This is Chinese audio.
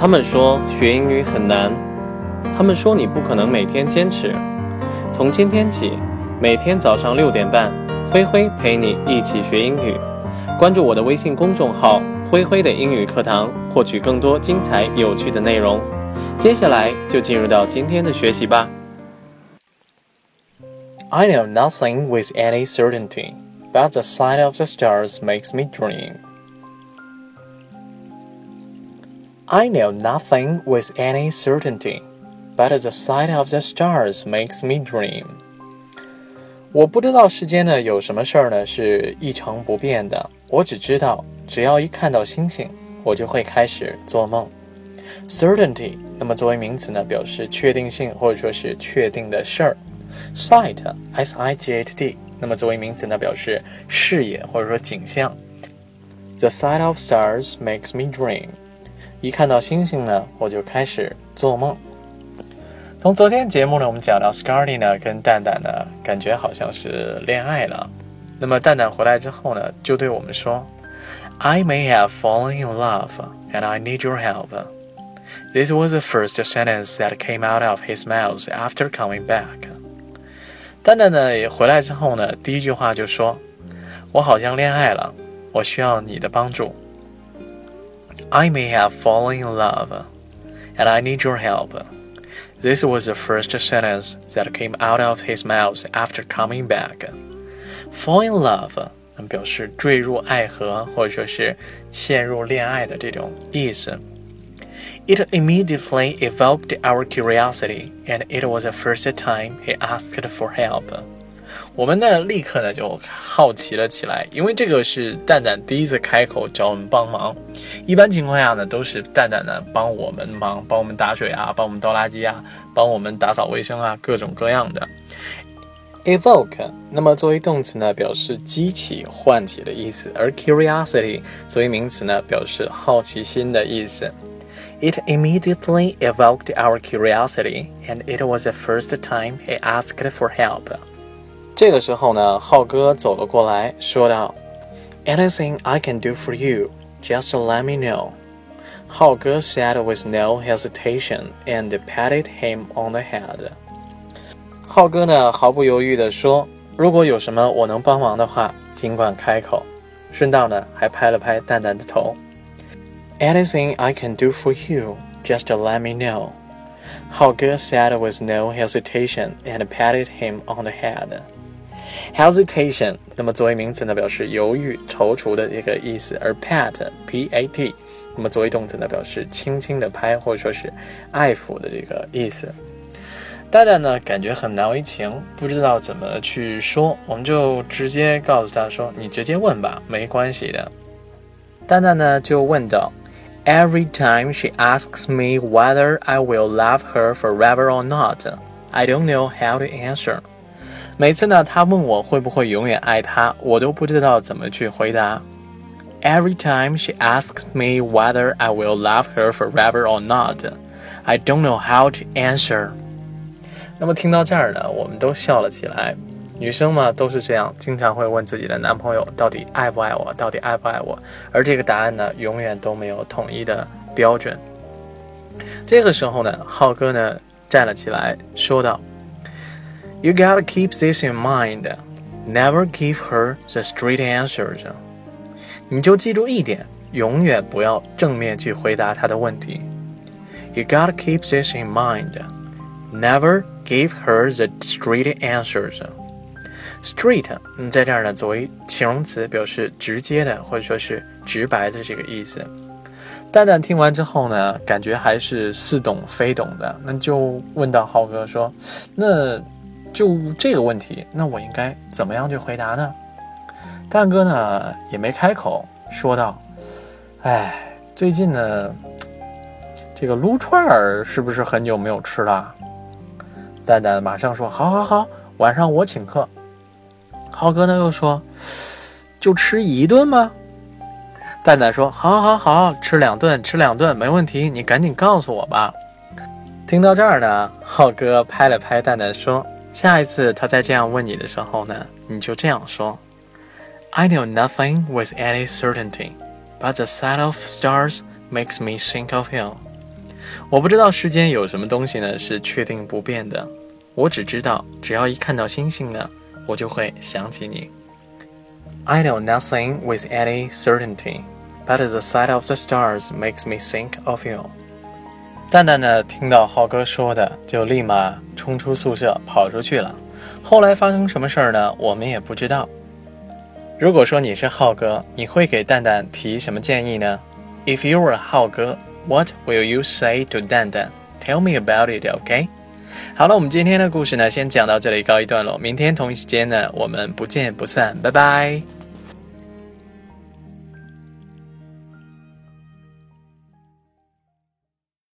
他们说学英语很难，他们说你不可能每天坚持。从今天起，每天早上六点半，灰灰陪你一起学英语。关注我的微信公众号“灰灰的英语课堂”，获取更多精彩有趣的内容。接下来就进入到今天的学习吧。I know nothing with any certainty, but the sight of the stars makes me dream. I know nothing with any certainty, but the sight of the stars makes me dream. 我不知道世间呢有什么事儿呢是一成不变的，我只知道只要一看到星星，我就会开始做梦。Certainty，那么作为名词呢，表示确定性或者说是确定的事儿。Sight，S-I-G-H-T，那么作为名词呢，表示视野或者说景象。The sight of stars makes me dream. 一看到星星呢，我就开始做梦。从昨天节目呢，我们讲到 Scarly 呢跟蛋蛋呢，感觉好像是恋爱了。那么蛋蛋回来之后呢，就对我们说：“I may have fallen in love, and I need your help.” This was the first sentence that came out of his mouth after coming back. 蛋蛋呢也回来之后呢，第一句话就说：“我好像恋爱了，我需要你的帮助。” I may have fallen in love, and I need your help. This was the first sentence that came out of his mouth after coming back. Fall in love 表示坠入爱河，或者说是陷入恋爱的这种意思。It immediately evoked our curiosity, and it was the first time he asked for help. 我们呢，立刻呢就好奇了起来，因为这个是蛋蛋第一次开口找我们帮忙。一般情况下呢，都是蛋蛋呢帮我们忙，帮我们打水啊，帮我们倒垃圾啊，帮我们打扫卫生啊，各种各样的。evoke，那么作为动词呢，表示激起、唤起的意思；而 curiosity 作为名词呢，表示好奇心的意思。It immediately evoked our curiosity, and it was the first time he asked for help. 这个时候呢，浩哥走了过来，说道：“Anything I can do for you, just let me know.” 浩哥 said with no hesitation and patted him on the head. 浩哥呢，毫不犹豫地说：“如果有什么我能帮忙的话，尽管开口。”顺道呢，还拍了拍蛋蛋的头。“Anything I can do for you, just let me know.” 浩哥 said with no hesitation and patted him on the head. hesitation，那么作为名词呢，表示犹豫、踌躇的一个意思；而 pat，p-a-t，那么作为动词呢，表示轻轻的拍或者说是爱抚的这个意思。蛋蛋呢，感觉很难为情，不知道怎么去说，我们就直接告诉他说：“你直接问吧，没关系的。”蛋蛋呢就问道：“Every time she asks me whether I will love her forever or not, I don't know how to answer.” 每次呢，他问我会不会永远爱他，我都不知道怎么去回答。Every time she asks me whether I will love her forever or not, I don't know how to answer. 那么听到这儿呢，我们都笑了起来。女生嘛都是这样，经常会问自己的男朋友到底爱不爱我，到底爱不爱我，而这个答案呢，永远都没有统一的标准。这个时候呢，浩哥呢站了起来，说道。You gotta keep this in mind. Never give her the straight answers. 你就记住一点，永远不要正面去回答她的问题。You gotta keep this in mind. Never give her the straight answers. Straight，嗯，在这儿呢，作为形容词，表示直接的或者说是直白的这个意思。蛋蛋听完之后呢，感觉还是似懂非懂的，那就问到浩哥说：“那？”就这个问题，那我应该怎么样去回答呢？蛋哥呢也没开口，说道：“哎，最近呢，这个撸串儿是不是很久没有吃了？”蛋蛋马上说：“好好好，晚上我请客。”浩哥呢又说：“就吃一顿吗？”蛋蛋说：“好好好，吃两顿，吃两顿没问题，你赶紧告诉我吧。”听到这儿呢，浩哥拍了拍蛋蛋说。下一次他再这样问你的时候呢，你就这样说：“I know nothing with any certainty, but the sight of stars makes me think of you.” 我不知道世间有什么东西呢是确定不变的，我只知道，只要一看到星星呢，我就会想起你。I know nothing with any certainty, but the sight of the stars makes me think of you. 蛋蛋呢，听到浩哥说的，就立马冲出宿舍跑出去了。后来发生什么事儿呢？我们也不知道。如果说你是浩哥，你会给蛋蛋提什么建议呢？If you were 浩哥，What will you say to 蛋蛋？Tell me about it, OK？好了，我们今天的故事呢，先讲到这里，告一段落。明天同一时间呢，我们不见不散，拜拜。